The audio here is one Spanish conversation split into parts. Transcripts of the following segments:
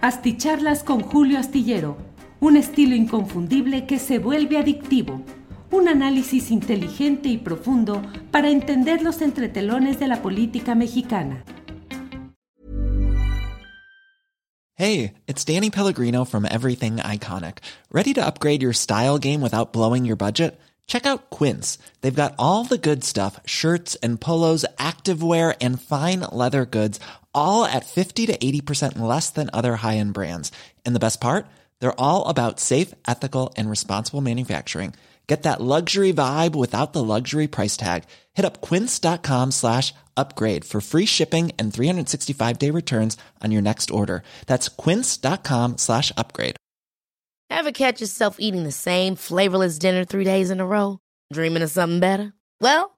Asticharlas con Julio Astillero, un estilo inconfundible que se vuelve adictivo. Un análisis inteligente y profundo para entender los entretelones de la política mexicana. Hey, it's Danny Pellegrino from Everything Iconic. ¿Ready to upgrade your style game without blowing your budget? Check out Quince. They've got all the good stuff shirts and polos, activewear, and fine leather goods, all at 50 to 80% less than other high end brands. And the best part? They're all about safe, ethical, and responsible manufacturing. Get that luxury vibe without the luxury price tag. Hit up quince.com slash upgrade for free shipping and 365 day returns on your next order. That's quince.com slash upgrade. Ever catch yourself eating the same flavorless dinner three days in a row? Dreaming of something better? Well,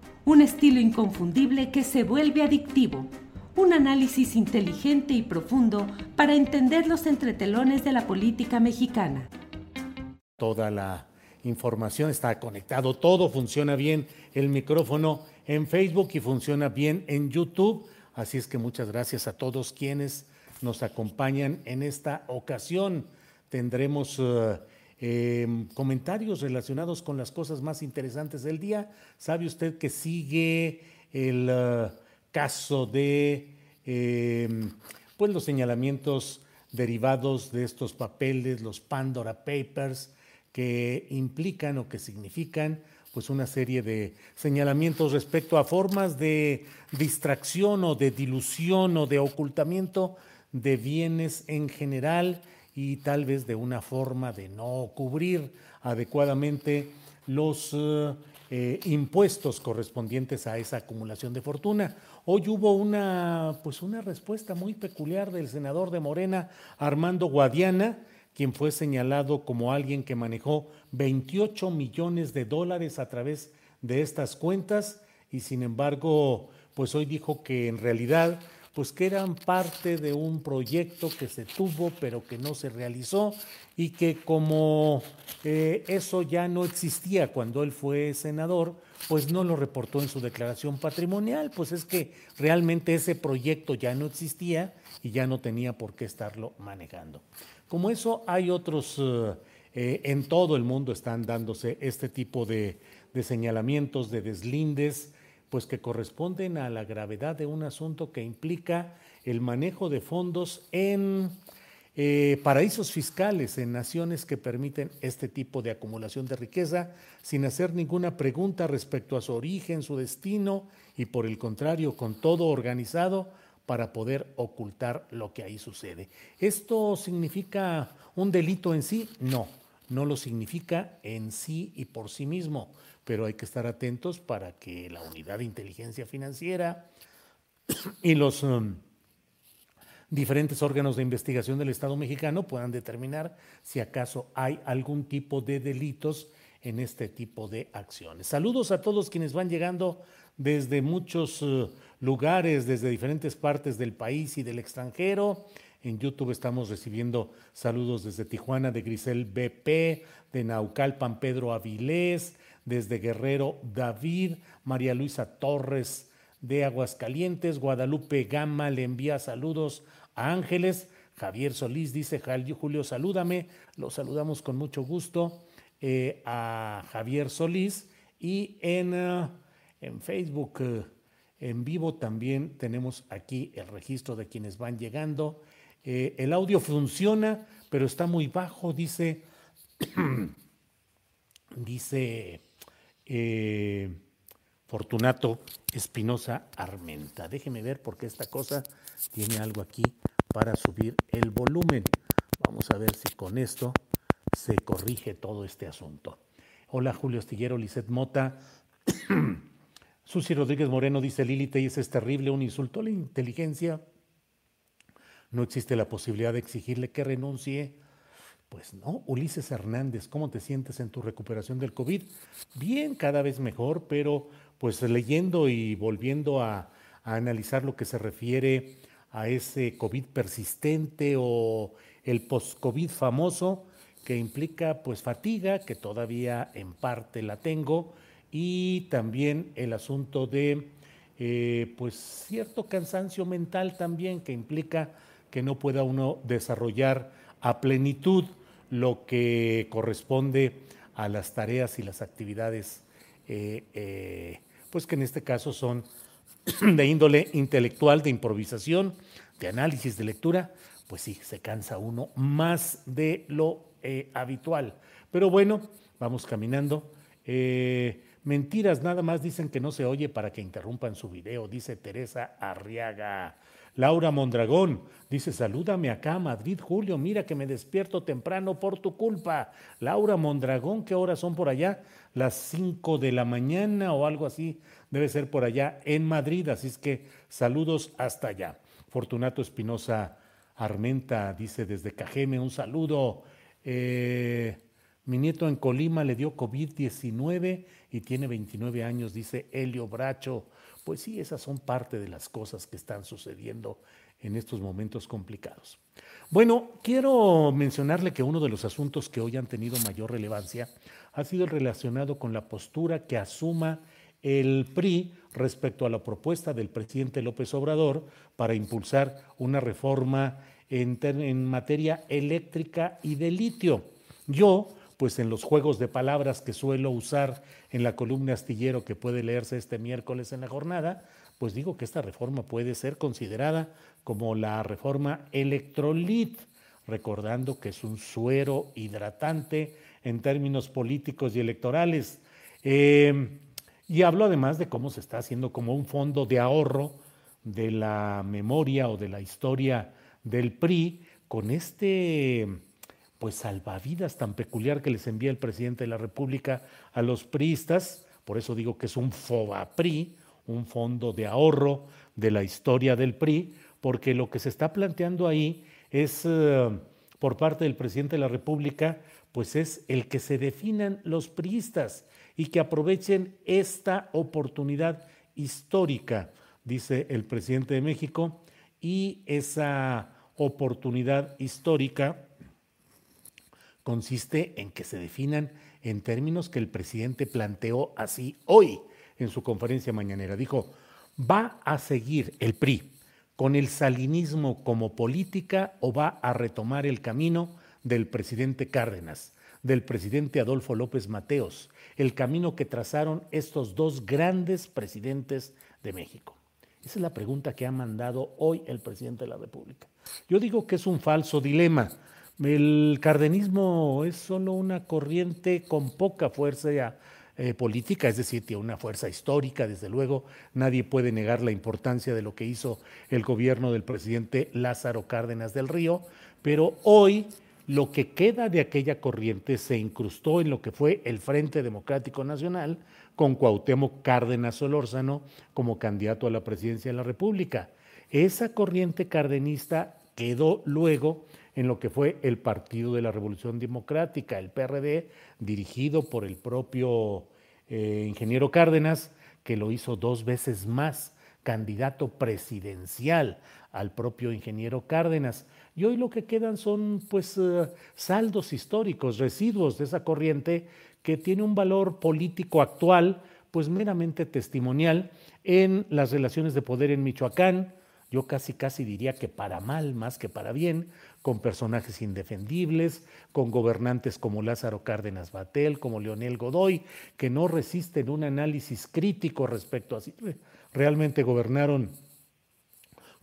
un estilo inconfundible que se vuelve adictivo. Un análisis inteligente y profundo para entender los entretelones de la política mexicana. Toda la información está conectado, todo funciona bien, el micrófono en Facebook y funciona bien en YouTube. Así es que muchas gracias a todos quienes nos acompañan en esta ocasión. Tendremos uh, eh, comentarios relacionados con las cosas más interesantes del día. ¿Sabe usted que sigue el uh, caso de eh, pues los señalamientos derivados de estos papeles, los Pandora Papers, que implican o que significan pues una serie de señalamientos respecto a formas de distracción o de dilución o de ocultamiento de bienes en general y tal vez de una forma de no cubrir adecuadamente los uh, eh, impuestos correspondientes a esa acumulación de fortuna. Hoy hubo una, pues una respuesta muy peculiar del senador de Morena, Armando Guadiana, quien fue señalado como alguien que manejó 28 millones de dólares a través de estas cuentas y sin embargo, pues hoy dijo que en realidad pues que eran parte de un proyecto que se tuvo pero que no se realizó y que como eh, eso ya no existía cuando él fue senador, pues no lo reportó en su declaración patrimonial, pues es que realmente ese proyecto ya no existía y ya no tenía por qué estarlo manejando. Como eso hay otros, eh, eh, en todo el mundo están dándose este tipo de, de señalamientos, de deslindes, pues que corresponden a la gravedad de un asunto que implica el manejo de fondos en eh, paraísos fiscales, en naciones que permiten este tipo de acumulación de riqueza sin hacer ninguna pregunta respecto a su origen, su destino y por el contrario, con todo organizado para poder ocultar lo que ahí sucede. ¿Esto significa un delito en sí? No, no lo significa en sí y por sí mismo, pero hay que estar atentos para que la unidad de inteligencia financiera y los um, diferentes órganos de investigación del Estado mexicano puedan determinar si acaso hay algún tipo de delitos en este tipo de acciones. Saludos a todos quienes van llegando desde muchos uh, lugares, desde diferentes partes del país y del extranjero. En YouTube estamos recibiendo saludos desde Tijuana de Grisel BP, de Naucalpan Pedro Avilés, desde Guerrero David, María Luisa Torres de Aguascalientes, Guadalupe Gama le envía saludos a Ángeles, Javier Solís dice, Julio, salúdame, lo saludamos con mucho gusto eh, a Javier Solís y en, uh, en Facebook. Uh, en vivo también tenemos aquí el registro de quienes van llegando. Eh, el audio funciona, pero está muy bajo, dice, dice eh, Fortunato Espinosa Armenta. Déjeme ver porque esta cosa tiene algo aquí para subir el volumen. Vamos a ver si con esto se corrige todo este asunto. Hola Julio Astillero, Lisset Mota. Susi Rodríguez Moreno dice Lili es terrible, un insulto a la inteligencia no existe la posibilidad de exigirle que renuncie. Pues no, Ulises Hernández, ¿cómo te sientes en tu recuperación del COVID? Bien, cada vez mejor, pero pues leyendo y volviendo a, analizar lo que se refiere a ese COVID persistente o el post-COVID famoso, que implica pues fatiga, que todavía en parte la tengo, y también el asunto de eh, pues cierto cansancio mental también que implica que no pueda uno desarrollar a plenitud lo que corresponde a las tareas y las actividades, eh, eh, pues que en este caso son de índole intelectual, de improvisación, de análisis, de lectura, pues sí, se cansa uno más de lo habitual. Pero bueno, vamos caminando. Mentiras, nada más dicen que no se oye para que interrumpan su video, dice Teresa Arriaga. Laura Mondragón dice, salúdame acá, Madrid, Julio, mira que me despierto temprano por tu culpa. Laura Mondragón, ¿qué horas son por allá? Las 5 de la mañana o algo así, debe ser por allá en Madrid, así es que saludos hasta allá. Fortunato Espinosa Armenta dice desde Cajeme, un saludo. Eh, mi nieto en Colima le dio COVID-19 y tiene 29 años, dice Helio Bracho. Pues sí, esas son parte de las cosas que están sucediendo en estos momentos complicados. Bueno, quiero mencionarle que uno de los asuntos que hoy han tenido mayor relevancia ha sido relacionado con la postura que asuma el PRI respecto a la propuesta del presidente López Obrador para impulsar una reforma en, en materia eléctrica y de litio. Yo, pues en los juegos de palabras que suelo usar en la columna astillero que puede leerse este miércoles en la jornada, pues digo que esta reforma puede ser considerada como la reforma electrolit, recordando que es un suero hidratante en términos políticos y electorales. Em, y hablo además de cómo se está haciendo como un fondo de ahorro de la memoria o de la historia del PRI con este pues salvavidas tan peculiar que les envía el presidente de la República a los priistas, por eso digo que es un FOBAPRI, un fondo de ahorro de la historia del PRI, porque lo que se está planteando ahí es eh, por parte del presidente de la República, pues es el que se definan los priistas y que aprovechen esta oportunidad histórica, dice el presidente de México, y esa oportunidad histórica consiste en que se definan en términos que el presidente planteó así hoy en su conferencia mañanera. Dijo, ¿va a seguir el PRI con el salinismo como política o va a retomar el camino del presidente Cárdenas, del presidente Adolfo López Mateos, el camino que trazaron estos dos grandes presidentes de México? Esa es la pregunta que ha mandado hoy el presidente de la República. Yo digo que es un falso dilema, el cardenismo es solo una corriente con poca fuerza eh, política, es decir, tiene una fuerza histórica, desde luego, nadie puede negar la importancia de lo que hizo el gobierno del presidente Lázaro Cárdenas del Río, pero hoy lo que queda de aquella corriente se incrustó en lo que fue el Frente Democrático Nacional con Cuauhtémoc Cárdenas Solórzano como candidato a la presidencia de la República. Esa corriente cardenista quedó luego en lo que fue el Partido de la Revolución Democrática, el PRD, dirigido por el propio eh, ingeniero Cárdenas, que lo hizo dos veces más candidato presidencial al propio ingeniero Cárdenas. Y hoy lo que quedan son pues eh, saldos históricos, residuos de esa corriente que tiene un valor político actual, pues meramente testimonial en las relaciones de poder en Michoacán, yo casi casi diría que para mal más que para bien, con personajes indefendibles, con gobernantes como Lázaro Cárdenas Batel, como Leonel Godoy, que no resisten un análisis crítico respecto a si realmente gobernaron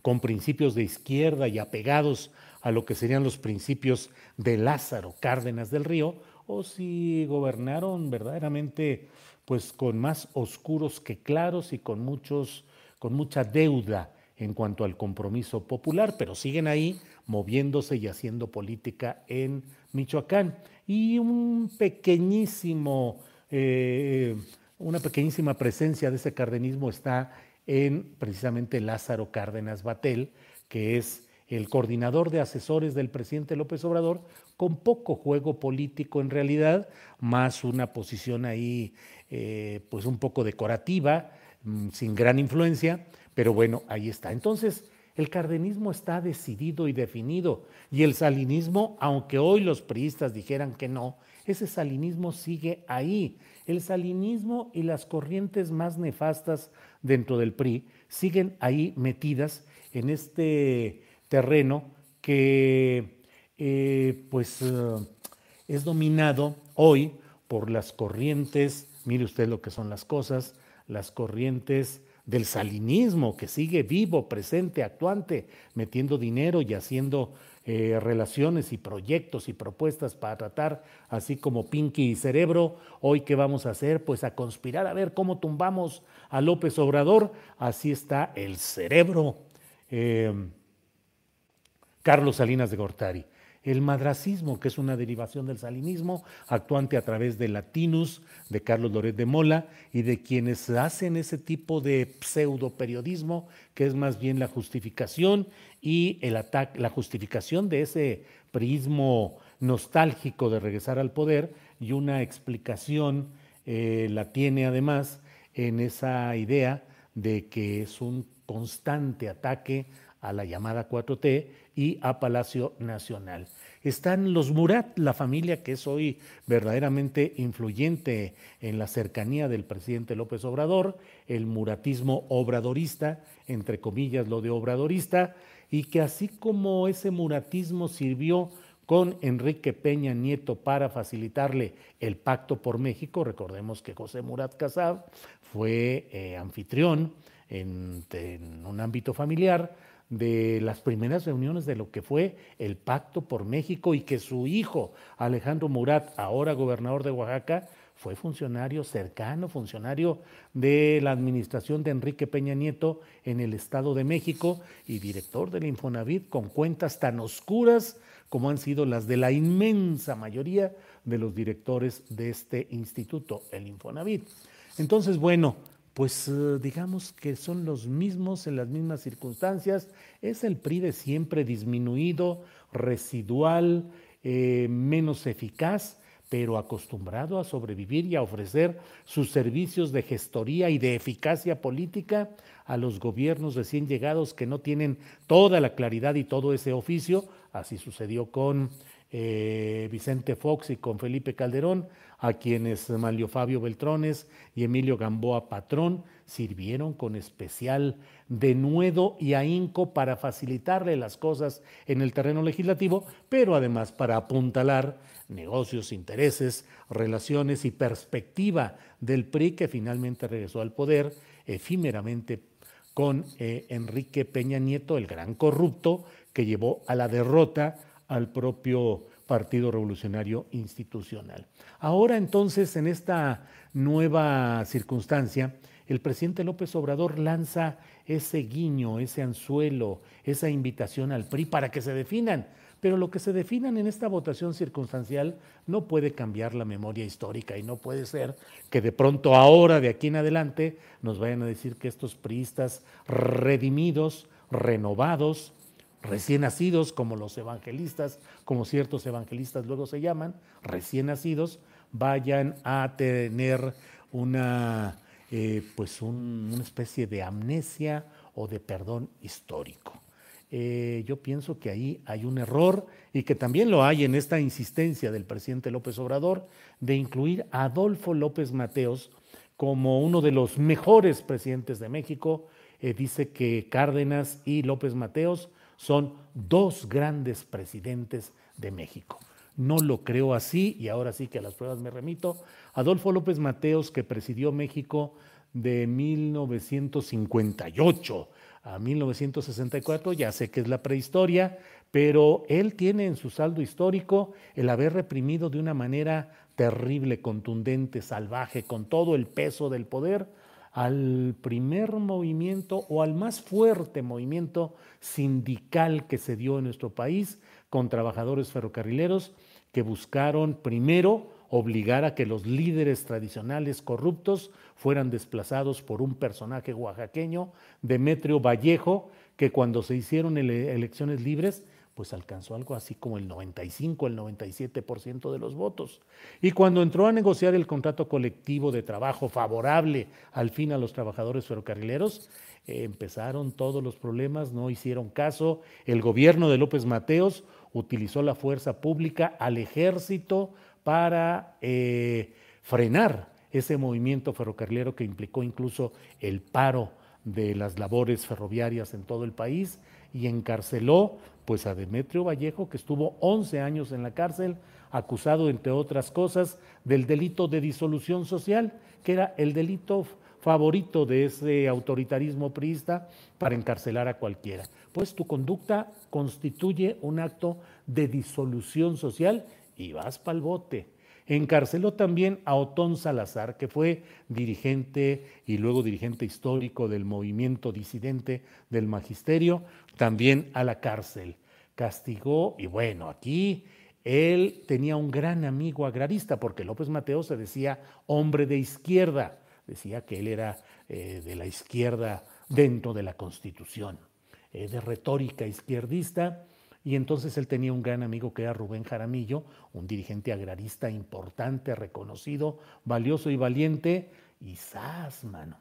con principios de izquierda y apegados a lo que serían los principios de Lázaro Cárdenas del Río, o si gobernaron verdaderamente pues con más oscuros que claros y con muchos con mucha deuda en cuanto al compromiso popular, pero siguen ahí moviéndose y haciendo política en Michoacán. Y un pequeñísimo, eh, una pequeñísima presencia de ese cardenismo está en precisamente Lázaro Cárdenas Batel, que es el coordinador de asesores del presidente López Obrador, con poco juego político en realidad, más una posición ahí eh, pues un poco decorativa, mm, sin gran influencia, pero bueno, ahí está. Entonces, el cardenismo está decidido y definido, y el salinismo, aunque hoy los priistas dijeran que no, ese salinismo sigue ahí. El salinismo y las corrientes más nefastas dentro del PRI siguen ahí metidas en este terreno que eh, pues eh, es dominado hoy por las corrientes, mire usted lo que son las cosas, las corrientes del salinismo que sigue vivo, presente, actuante, metiendo dinero y haciendo eh, relaciones y proyectos y propuestas para tratar, así como Pinky y Cerebro, hoy qué vamos a hacer, pues a conspirar a ver cómo tumbamos a López Obrador, así está el cerebro. Carlos Salinas de Gortari. El madracismo, que es una derivación del salinismo, actuante a través de Latinus, de Carlos Loret de Mola y de quienes hacen ese tipo de pseudo periodismo, que es más bien la justificación y el ataque, la justificación de ese prismo nostálgico de regresar al poder y una explicación eh, la tiene además en esa idea de que es un constante ataque a la llamada 4T y a Palacio Nacional. Están los Murat, la familia que es hoy verdaderamente influyente en la cercanía del presidente López Obrador, el muratismo obradorista, entre comillas lo de obradorista, y que así como ese muratismo sirvió con Enrique Peña Nieto para facilitarle el pacto por México, recordemos que José Murat Casab fue eh, anfitrión en un ámbito familiar, de las primeras reuniones de lo que fue el Pacto por México y que su hijo, Alejandro Murat, ahora gobernador de Oaxaca, fue funcionario cercano, funcionario de la administración de Enrique Peña Nieto en el Estado de México y director del Infonavit con cuentas tan oscuras como han sido las de la inmensa mayoría de los directores de este instituto, el Infonavit. Entonces, bueno, pues eh, digamos que son los mismos en las mismas circunstancias. Es el PRI de siempre disminuido, residual, eh, menos eficaz, pero acostumbrado a sobrevivir y a ofrecer sus servicios de gestoría y de eficacia política a los gobiernos recién llegados que no tienen toda la claridad y todo ese oficio. Así sucedió con eh, Vicente Fox y con Felipe Calderón a quienes Malio Fabio Beltrones y Emilio Gamboa Patrón sirvieron con especial denuedo y ahínco para facilitarle las cosas en el terreno legislativo, pero además para apuntalar negocios, intereses, relaciones y perspectiva del PRI que finalmente regresó al poder efímeramente con eh, Enrique Peña Nieto, el gran corrupto, que llevó a la derrota al propio Partido Revolucionario Institucional. Ahora entonces, en esta nueva circunstancia, el presidente López Obrador lanza ese guiño, ese anzuelo, esa invitación al PRI para que se definan. Pero lo que se definan en esta votación circunstancial no puede cambiar la memoria histórica y no puede ser que de pronto ahora, de aquí en adelante, nos vayan a decir que estos priistas redimidos, renovados, recién nacidos, como los evangelistas, como ciertos evangelistas luego se llaman, recién nacidos, vayan a tener una, eh, pues una especie de amnesia o de perdón histórico. Eh, yo pienso que ahí hay un error y que también lo hay en esta insistencia del presidente López Obrador de incluir a Adolfo López Mateos como uno de los mejores presidentes de México. Eh, dice que Cárdenas y López Mateos son dos grandes presidentes de México. No lo creo así y ahora sí que a las pruebas me remito. Adolfo López Mateos, que presidió México de 1958 a 1964, ya sé que es la prehistoria, pero él tiene en su saldo histórico el haber reprimido de una manera terrible, contundente, salvaje, con todo el peso del poder al primer movimiento o al más fuerte movimiento sindical que se dio en nuestro país con trabajadores ferrocarrileros que buscaron primero obligar a que los líderes tradicionales corruptos fueran desplazados por un personaje oaxaqueño, Demetrio Vallejo, que cuando se hicieron elecciones libres, pues alcanzó algo así como el 95, el 97% de los votos. Y cuando entró a negociar el contrato colectivo de trabajo favorable al fin a los trabajadores ferrocarrileros, empezaron todos los problemas, no hicieron caso. El gobierno de López Mateos utilizó la fuerza pública al ejército para eh, frenar ese movimiento ferrocarrilero que implicó incluso el paro de las labores ferroviarias en todo el país y encarceló pues a Demetrio Vallejo que estuvo 11 años en la cárcel acusado entre otras cosas del delito de disolución social, que era el delito favorito de ese autoritarismo priista para encarcelar a cualquiera. Pues tu conducta constituye un acto de disolución social y vas para el bote. Encarceló también a Otón Salazar, que fue dirigente y luego dirigente histórico del movimiento disidente del magisterio, también a la cárcel. Castigó, y bueno, aquí él tenía un gran amigo agrarista, porque López Mateo se decía hombre de izquierda decía que él era eh, de la izquierda dentro de la Constitución, eh, de retórica izquierdista, y entonces él tenía un gran amigo que era Rubén Jaramillo, un dirigente agrarista importante, reconocido, valioso y valiente, y ¡zas, mano!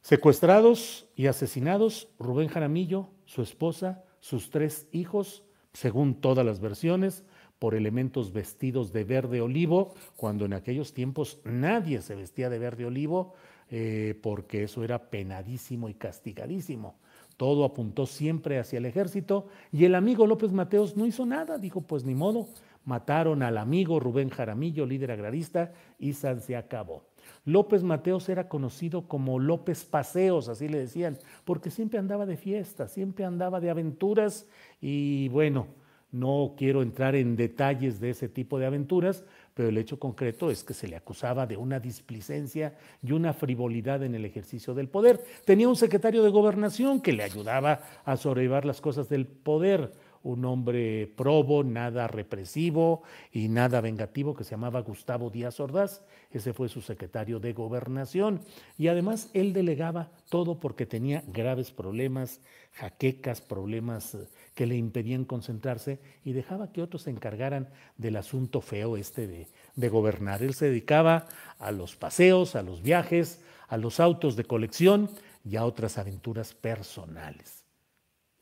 Secuestrados y asesinados, Rubén Jaramillo, su esposa, sus tres hijos, según todas las versiones, por elementos vestidos de verde olivo, cuando en aquellos tiempos nadie se vestía de verde olivo, eh, porque eso era penadísimo y castigadísimo. Todo apuntó siempre hacia el ejército y el amigo López Mateos no hizo nada, dijo pues ni modo, mataron al amigo Rubén Jaramillo, líder agrarista, y se acabó. López Mateos era conocido como López Paseos, así le decían, porque siempre andaba de fiesta, siempre andaba de aventuras y bueno, no quiero entrar en detalles de ese tipo de aventuras, pero el hecho concreto es que se le acusaba de una displicencia y una frivolidad en el ejercicio del poder. Tenía un secretario de gobernación que le ayudaba a sobrellevar las cosas del poder un hombre probo, nada represivo y nada vengativo, que se llamaba Gustavo Díaz Ordaz. Ese fue su secretario de gobernación. Y además él delegaba todo porque tenía graves problemas, jaquecas, problemas eh, que le impedían concentrarse y dejaba que otros se encargaran del asunto feo este de, de gobernar. Él se dedicaba a los paseos, a los viajes, a los autos de colección y a otras aventuras personales.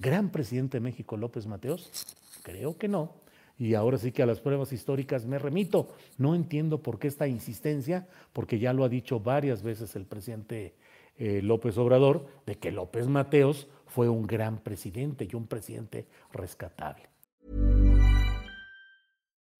¿Gran presidente de México López Mateos? Creo que no. Y ahora sí que a las pruebas históricas me remito. No entiendo por qué esta insistencia, porque ya lo ha dicho varias veces el presidente eh, López Obrador, de que López Mateos fue un gran presidente y un presidente rescatable.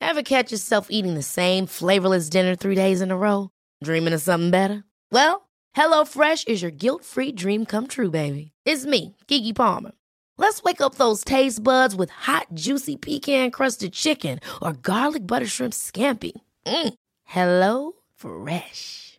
Ever catch yourself eating the same flavorless dinner three days in a row? Dreaming of something better? Well, HelloFresh is your guilt-free dream come true, baby. It's me, Kiki Palmer. Let's wake up those taste buds with hot, juicy pecan crusted chicken or garlic butter shrimp scampi. Mm. Hello Fresh.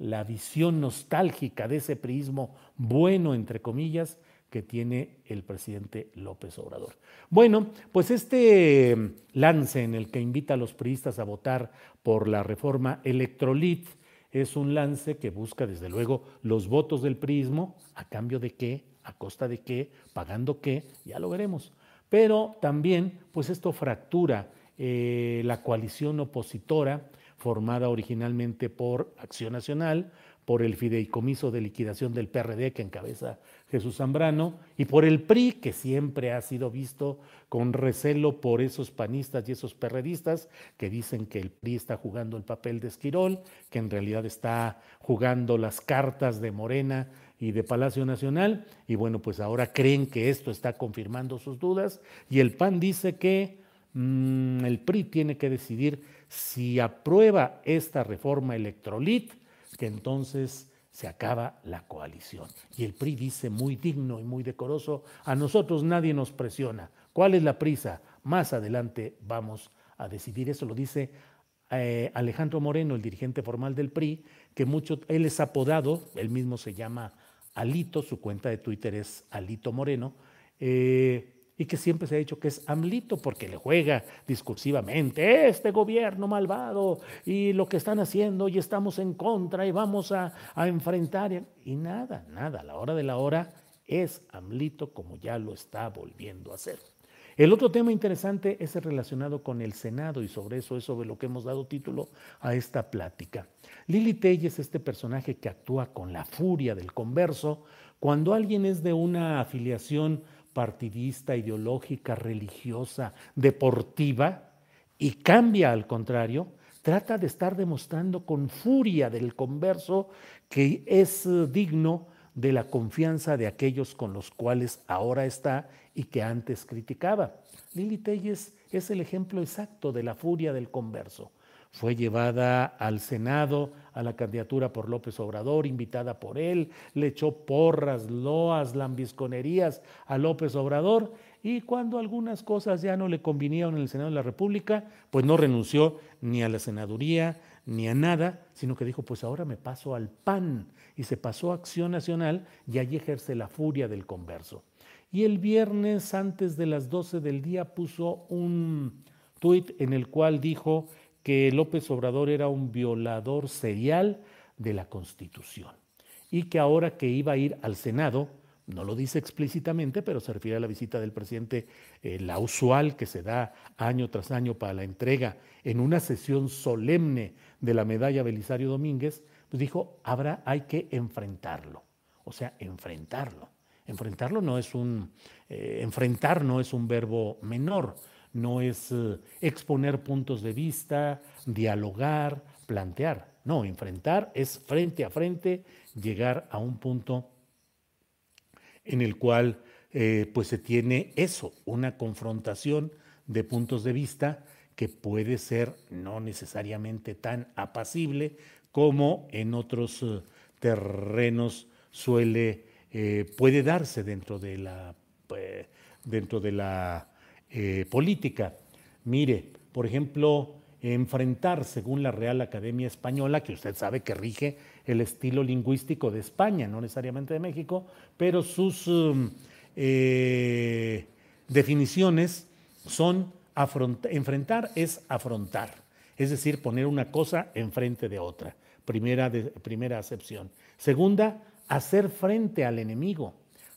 la visión nostálgica de ese prismo bueno, entre comillas, que tiene el presidente López Obrador. Bueno, pues este lance en el que invita a los priistas a votar por la reforma Electrolit es un lance que busca desde luego los votos del prismo, a cambio de qué, a costa de qué, pagando qué, ya lo veremos. Pero también, pues esto fractura eh, la coalición opositora formada originalmente por Acción Nacional, por el fideicomiso de liquidación del PRD que encabeza Jesús Zambrano y por el PRI que siempre ha sido visto con recelo por esos panistas y esos perredistas que dicen que el PRI está jugando el papel de Esquirol, que en realidad está jugando las cartas de Morena y de Palacio Nacional. Y bueno, pues ahora creen que esto está confirmando sus dudas y el PAN dice que mm, el PRI tiene que decidir si aprueba esta reforma electrolit que entonces se acaba la coalición. Y el PRI dice muy digno y muy decoroso, a nosotros nadie nos presiona. ¿Cuál es la prisa? Más adelante vamos a decidir. Eso lo dice eh, Alejandro Moreno, el dirigente formal del PRI, que mucho, él es apodado, él mismo se llama Alito, su cuenta de Twitter es Alito Moreno. Eh, y que siempre se ha dicho que es AMLITO porque le juega discursivamente, este gobierno malvado y lo que están haciendo y estamos en contra y vamos a, a enfrentar. Y nada, nada, a la hora de la hora es AMLITO como ya lo está volviendo a hacer. El otro tema interesante es el relacionado con el Senado y sobre eso es sobre lo que hemos dado título a esta plática. Lili Telles, este personaje que actúa con la furia del converso, cuando alguien es de una afiliación partidista, ideológica, religiosa, deportiva, y cambia al contrario, trata de estar demostrando con furia del converso que es eh, digno de la confianza de aquellos con los cuales ahora está y que antes criticaba. Lili Telles es el ejemplo exacto de la furia del converso fue llevada al Senado a la candidatura por López Obrador, invitada por él, le echó porras, loas, lambisconerías a López Obrador y cuando algunas cosas ya no le convinieron en el Senado de la República, pues no renunció ni a la senaduría ni a nada, sino que dijo, pues ahora me paso al PAN y se pasó a Acción Nacional y allí ejerce la furia del converso. Y el viernes antes de las 12 del día puso un tuit en el cual dijo que López Obrador era un violador serial de la Constitución y que ahora que iba a ir al Senado, no lo dice explícitamente, pero se refiere a la visita del presidente, eh, la usual que se da año tras año para la entrega en una sesión solemne de la medalla Belisario Domínguez, pues dijo, habrá, hay que enfrentarlo, o sea, enfrentarlo. Enfrentarlo no es un, eh, enfrentar no es un verbo menor, no es eh, exponer puntos de vista, dialogar, plantear. No, enfrentar es frente a frente llegar a un punto en el cual eh, pues se tiene eso, una confrontación de puntos de vista que puede ser no necesariamente tan apacible como en otros eh, terrenos suele puede darse dentro de la dentro de la eh, política. Mire, por ejemplo, enfrentar, según la Real Academia Española, que usted sabe que rige el estilo lingüístico de España, no necesariamente de México, pero sus um, eh, definiciones son enfrentar es afrontar, es decir, poner una cosa enfrente de otra. Primera, primera acepción. Segunda, hacer frente al enemigo.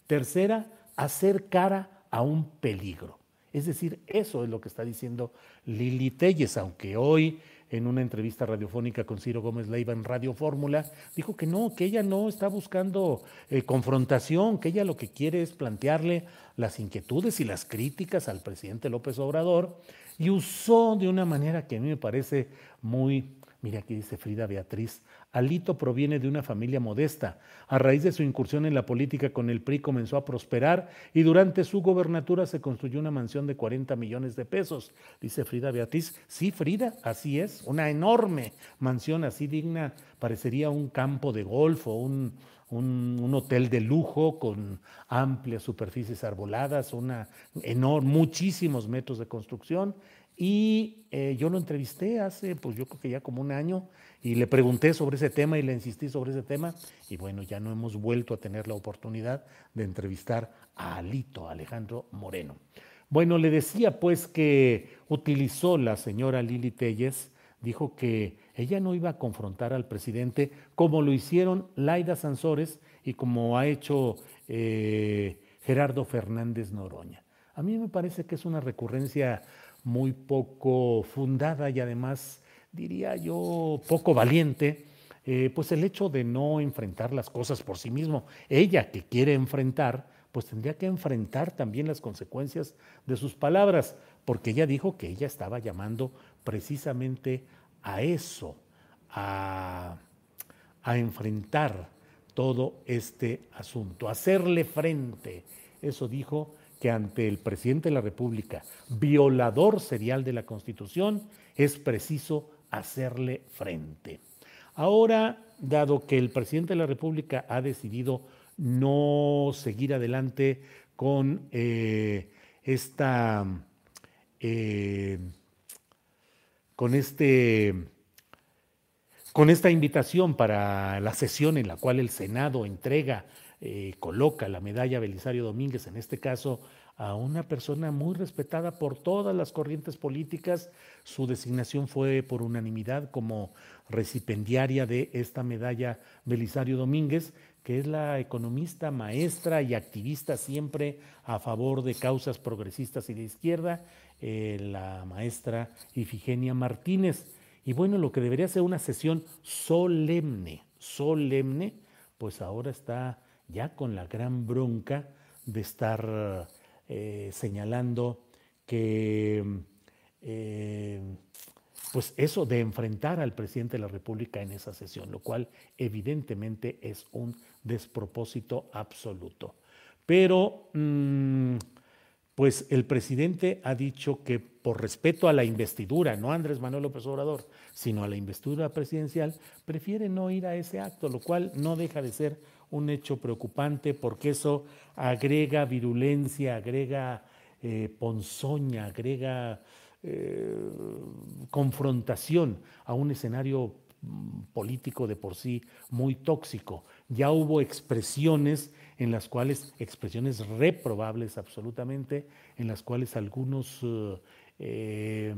Tercera, hacer cara a un peligro. Es decir, eso es lo que está diciendo Lili Telles, aunque hoy en una entrevista radiofónica con Ciro Gómez Leiva en Radio Fórmula, dijo que no, que ella no está buscando eh, confrontación, que ella lo que quiere es plantearle las inquietudes y las críticas al presidente López Obrador y usó de una manera que a mí me parece muy Mira aquí dice Frida Beatriz, Alito proviene de una familia modesta. A raíz de su incursión en la política con el PRI comenzó a prosperar y durante su gobernatura se construyó una mansión de 40 millones de pesos. Dice Frida Beatriz, sí, Frida, así es, una enorme mansión así digna, parecería un campo de golf o un, un, hotel de lujo con amplias superficies arboladas, una enorme, muchísimos metros de construcción y eh, yo lo entrevisté hace, pues yo creo que ya como un año, y le pregunté sobre ese tema y le insistí sobre ese tema. Y bueno, ya no hemos vuelto a tener la oportunidad de entrevistar a Alito, Alejandro Moreno. Bueno, le decía pues que utilizó la señora Lili Telles, dijo que ella no iba a confrontar al presidente como lo hicieron Laida Sansores y como ha hecho eh, Gerardo Fernández Noroña. A mí me parece que es una recurrencia muy poco fundada y además, diría yo, poco valiente eh, pues el hecho de no enfrentar las cosas por sí mismo, ella que quiere enfrentar, pues tendría que enfrentar también las consecuencias de sus palabras, porque ella dijo que ella estaba llamando precisamente a eso, a, a enfrentar todo este asunto, hacerle frente. Eso dijo que ante el presidente de la República, violador serial de la Constitución, es preciso hacerle frente. Ahora, dado que el presidente de la República ha decidido no seguir adelante con eh, esta, eh, con este, con esta invitación para la sesión en la cual el Senado entrega, eh, coloca la medalla Belisario Domínguez, en este caso a una persona muy respetada por todas las corrientes políticas. Su designación fue por unanimidad como recipendiaria de esta medalla Belisario Domínguez, que es la economista, maestra y activista siempre a favor de causas progresistas y de izquierda, eh, la maestra Ifigenia Martínez. Y bueno, lo que debería ser una sesión solemne, solemne, pues ahora está ya con la gran bronca de estar eh, señalando que eh, pues eso de enfrentar al presidente de la República en esa sesión, lo cual evidentemente es un despropósito absoluto. Pero mm, pues el presidente ha dicho que por respeto a la investidura, no a Andrés Manuel López Obrador, sino a la investidura presidencial, prefiere no ir a ese acto, lo cual no deja de ser un hecho preocupante porque eso agrega virulencia, agrega eh, ponzoña, agrega eh, confrontación a un escenario mm, político de por sí muy tóxico. Ya hubo expresiones en las cuales, expresiones reprobables absolutamente, en las cuales algunos eh,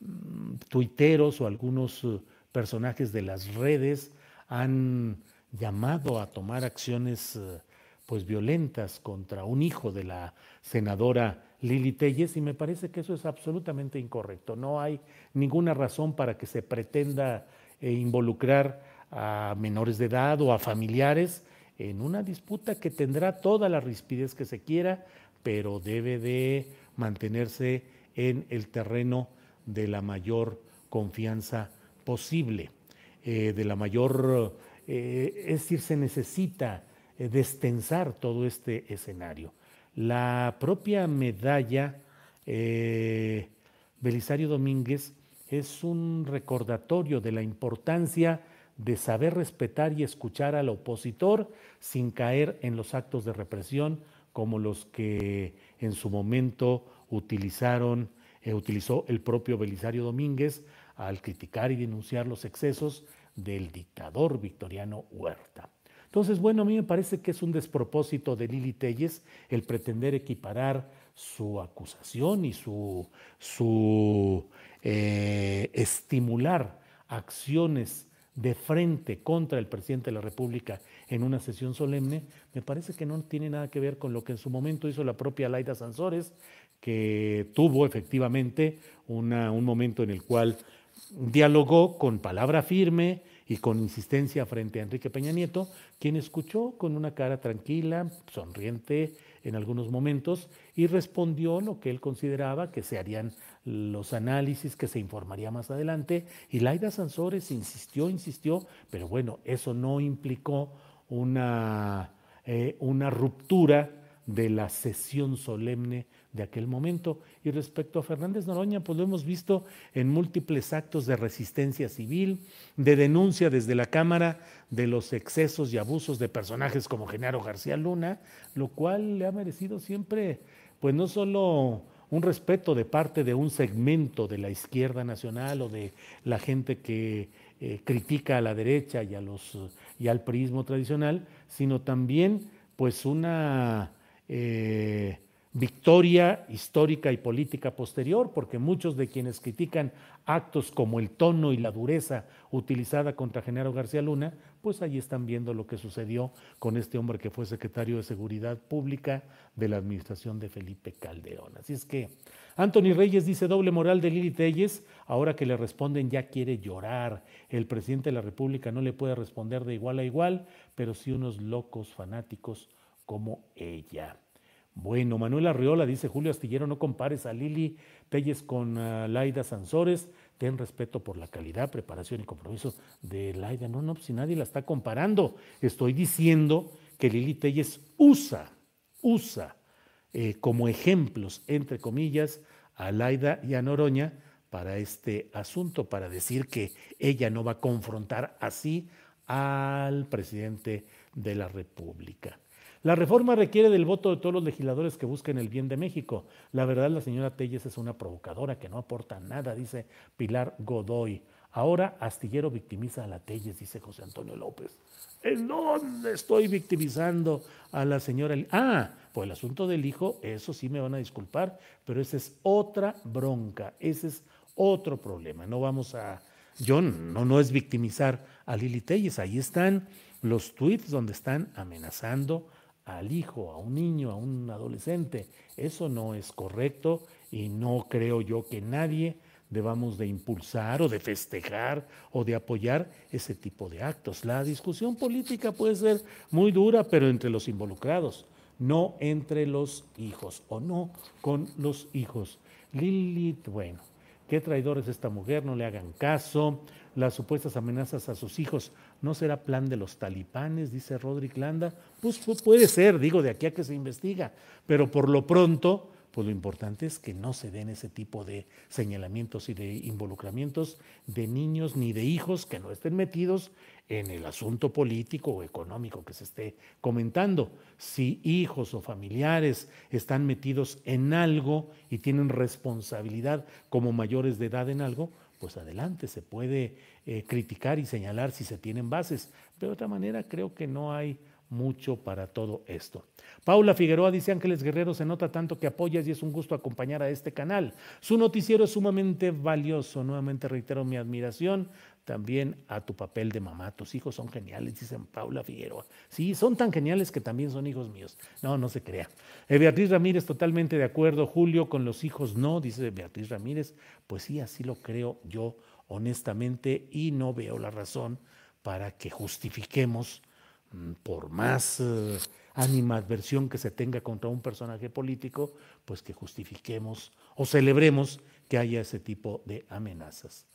mm, tuiteros o algunos personajes de las redes han llamado a tomar acciones eh, pues violentas contra un hijo de la senadora Lili Telles y me parece que eso es absolutamente incorrecto. No hay ninguna razón para que se pretenda eh, involucrar a menores de edad o a familiares en una disputa que tendrá toda la rispidez que se quiera, pero debe de mantenerse en el terreno de la mayor confianza posible, eh, de la mayor eh, es decir, se necesita eh, destensar todo este escenario. La propia medalla Belisario Domínguez es un recordatorio de la importancia de saber respetar y escuchar al opositor sin caer en los actos de represión como los que en su momento utilizaron, utilizó el propio Belisario Domínguez al criticar y denunciar los excesos del dictador Victoriano Huerta. Entonces, bueno, a mí me parece que es un despropósito de Lili Telles el pretender equiparar su acusación y su, su eh, estimular acciones de frente contra el presidente de la República en una sesión solemne, me parece que no tiene nada que ver con lo que en su momento hizo la propia Laida Sansores, que tuvo efectivamente un momento en el cual dialogó con palabra firme y con insistencia frente a Enrique Peña Nieto, quien escuchó con una cara tranquila, sonriente en algunos momentos y respondió lo que él consideraba que se harían los análisis, que se informaría más adelante. Y Laida Sansores insistió, insistió, pero bueno, eso no implicó una, eh, una ruptura de la sesión solemne de aquel momento. Y respecto a Fernández Noroña, pues lo hemos visto en múltiples actos de resistencia civil, de denuncia desde la Cámara de los excesos y abusos de personajes como Genaro García Luna, lo cual le ha merecido siempre, pues no solo un respeto de parte de un segmento de la izquierda nacional o de la gente que eh, critica a la derecha y, a los, y al prismo tradicional, sino también pues una eh, victoria histórica y política posterior, porque muchos de quienes critican actos como el tono y la dureza utilizada contra Genaro García Luna, pues ahí están viendo lo que sucedió con este hombre que fue secretario de Seguridad Pública de la administración de Felipe Calderón. Así es que Anthony Reyes dice doble moral de Lili Telles, ahora que le responden ya quiere llorar. El presidente de la República no le puede responder de igual a igual, pero sí unos locos fanáticos como ella. Bueno, Manuel Arriola dice Julio Astillero, no compares a Lili Telles con uh, Laida Sansores, ten respeto por la calidad, preparación y compromiso de Laida. No, no, si nadie la está comparando, estoy diciendo que Lili Telles usa, usa eh, como ejemplos, entre comillas, a Laida y a Noroña para este asunto, para decir que ella no va a confrontar así al presidente de la República. La reforma requiere del voto de todos los legisladores que busquen el bien de México. La verdad, la señora Telles es una provocadora que no aporta nada, dice Pilar Godoy. Ahora Astillero victimiza a la Telles, dice José Antonio López. ¿En dónde estoy victimizando a la señora? Ah, pues el asunto del hijo, eso sí me van a disculpar, pero esa es otra bronca, ese es otro problema. No vamos a. Yo no, no es victimizar a Lili Telles, ahí están los tweets donde están amenazando al hijo, a un niño, a un adolescente. Eso no es correcto y no creo yo que nadie debamos de impulsar o de festejar o de apoyar ese tipo de actos. La discusión política puede ser muy dura, pero entre los involucrados, no entre los hijos o no con los hijos. Lilith, bueno, qué traidor es esta mujer, no le hagan caso. Las supuestas amenazas a sus hijos ¿No será plan de los talipanes? Dice Roderick Landa. Pues, puede ser, digo, de aquí a que se investiga. Pero por lo pronto, pues lo importante es que no se den ese tipo de señalamientos y de involucramientos de niños ni de hijos que no estén metidos en el asunto político o económico que se esté comentando. Si hijos o familiares están metidos en algo y tienen responsabilidad como mayores de edad en algo, pues adelante, se puede eh, criticar y señalar si se tienen bases, pero de otra manera creo que no hay mucho para todo esto. Paula Figueroa dice Ángeles Guerrero, se nota tanto que apoyas y es un gusto acompañar a este canal. Su noticiero es sumamente valioso. Nuevamente reitero mi admiración también a tu papel de mamá. Tus hijos son geniales, dice Paula Figueroa. Sí, son tan geniales que también son hijos míos. No, no se crea. Eh, Beatriz Ramírez, totalmente de acuerdo. Julio, con los hijos no, dice Beatriz Ramírez. Pues sí, así lo creo yo honestamente y no veo la razón para que justifiquemos, mm, por más eh, animadversión que se tenga contra un personaje político, pues que justifiquemos o celebremos que haya ese tipo de amenazas.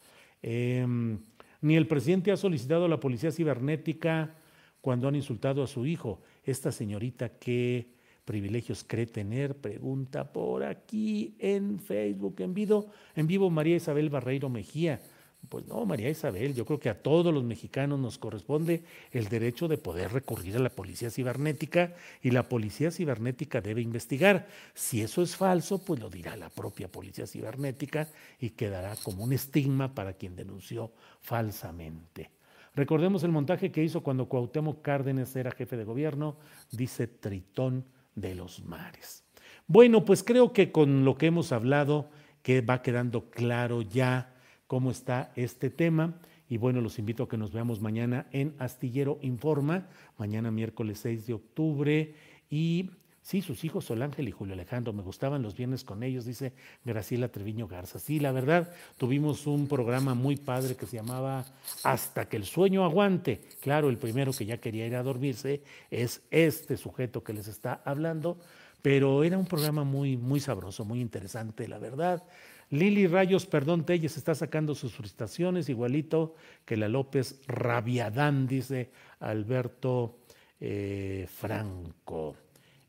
Em, ni el presidente ha solicitado a la policía cibernética cuando han insultado a su hijo. Esta señorita, ¿qué privilegios cree tener? Pregunta por aquí en Facebook, en vivo, en vivo María Isabel Barreiro Mejía. Pues no, María Isabel, yo creo que a todos los mexicanos nos corresponde el derecho de poder recurrir a la policía cibernética y la policía cibernética debe investigar. Si eso es falso, pues lo dirá la propia policía cibernética y quedará como un estigma para quien denunció falsamente. Recordemos el montaje que hizo cuando Cuauhtémoc Cárdenas era jefe de gobierno, dice Tritón de los Mares. Bueno, pues creo que con lo que hemos hablado, que va quedando claro ya cómo está este tema. Y bueno, los invito a que nos veamos mañana en Astillero Informa, mañana miércoles 6 de octubre. Y sí, sus hijos Solángel y Julio Alejandro, me gustaban los viernes con ellos, dice Graciela Treviño Garza. Sí, la verdad, tuvimos un programa muy padre que se llamaba Hasta que el sueño aguante. Claro, el primero que ya quería ir a dormirse es este sujeto que les está hablando, pero era un programa muy, muy sabroso, muy interesante, la verdad. Lili Rayos, perdón, Telles está sacando sus frustraciones, igualito que la López Rabiadán, dice Alberto eh, Franco.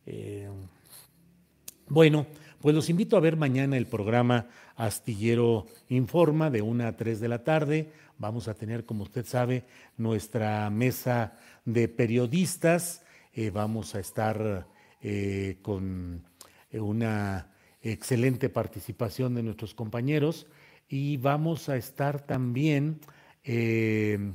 Eh, bueno, pues los invito a ver mañana el programa Astillero Informa de 1 a 3 de la tarde. Vamos a tener, como usted sabe, nuestra mesa de periodistas. Eh, vamos a estar con una excelente participación de nuestros compañeros y vamos a estar también eh,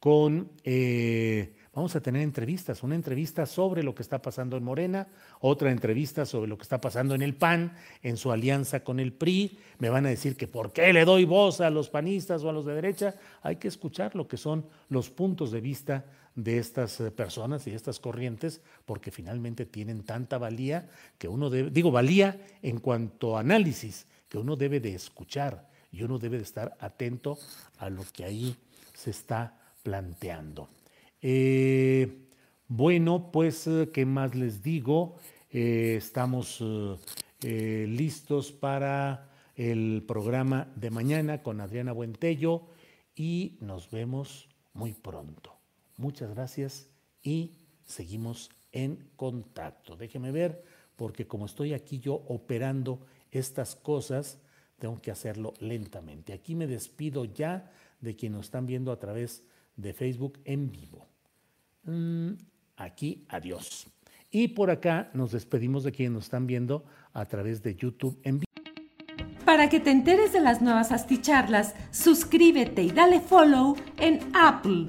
con, eh, vamos a tener entrevistas, una entrevista sobre lo que está pasando en Morena, otra entrevista sobre lo que está pasando en el PAN, en su alianza con el PRI. Me van a decir que por qué le doy voz a los panistas o a los de derecha. Hay que escuchar lo que son los puntos de vista de estas eh, personas y estas corrientes, porque finalmente tienen tanta valía que uno debe, digo, valía en cuanto a análisis, que uno debe de escuchar y uno debe de estar atento a lo que ahí se está planteando. Eh, bueno, pues, eh, ¿qué más les digo? Estamos listos para el programa de mañana con Adriana Buentello y nos vemos muy pronto. Muchas gracias y seguimos en contacto. Déjeme ver, porque como estoy aquí yo operando estas cosas, tengo que hacerlo lentamente. Aquí me despido ya de quienes nos están viendo a través de Facebook en vivo. Mm, aquí, adiós. Y por acá nos despedimos de quienes nos están viendo a través de YouTube en vivo. Para que te enteres de las nuevas asticharlas, suscríbete y dale follow en Apple,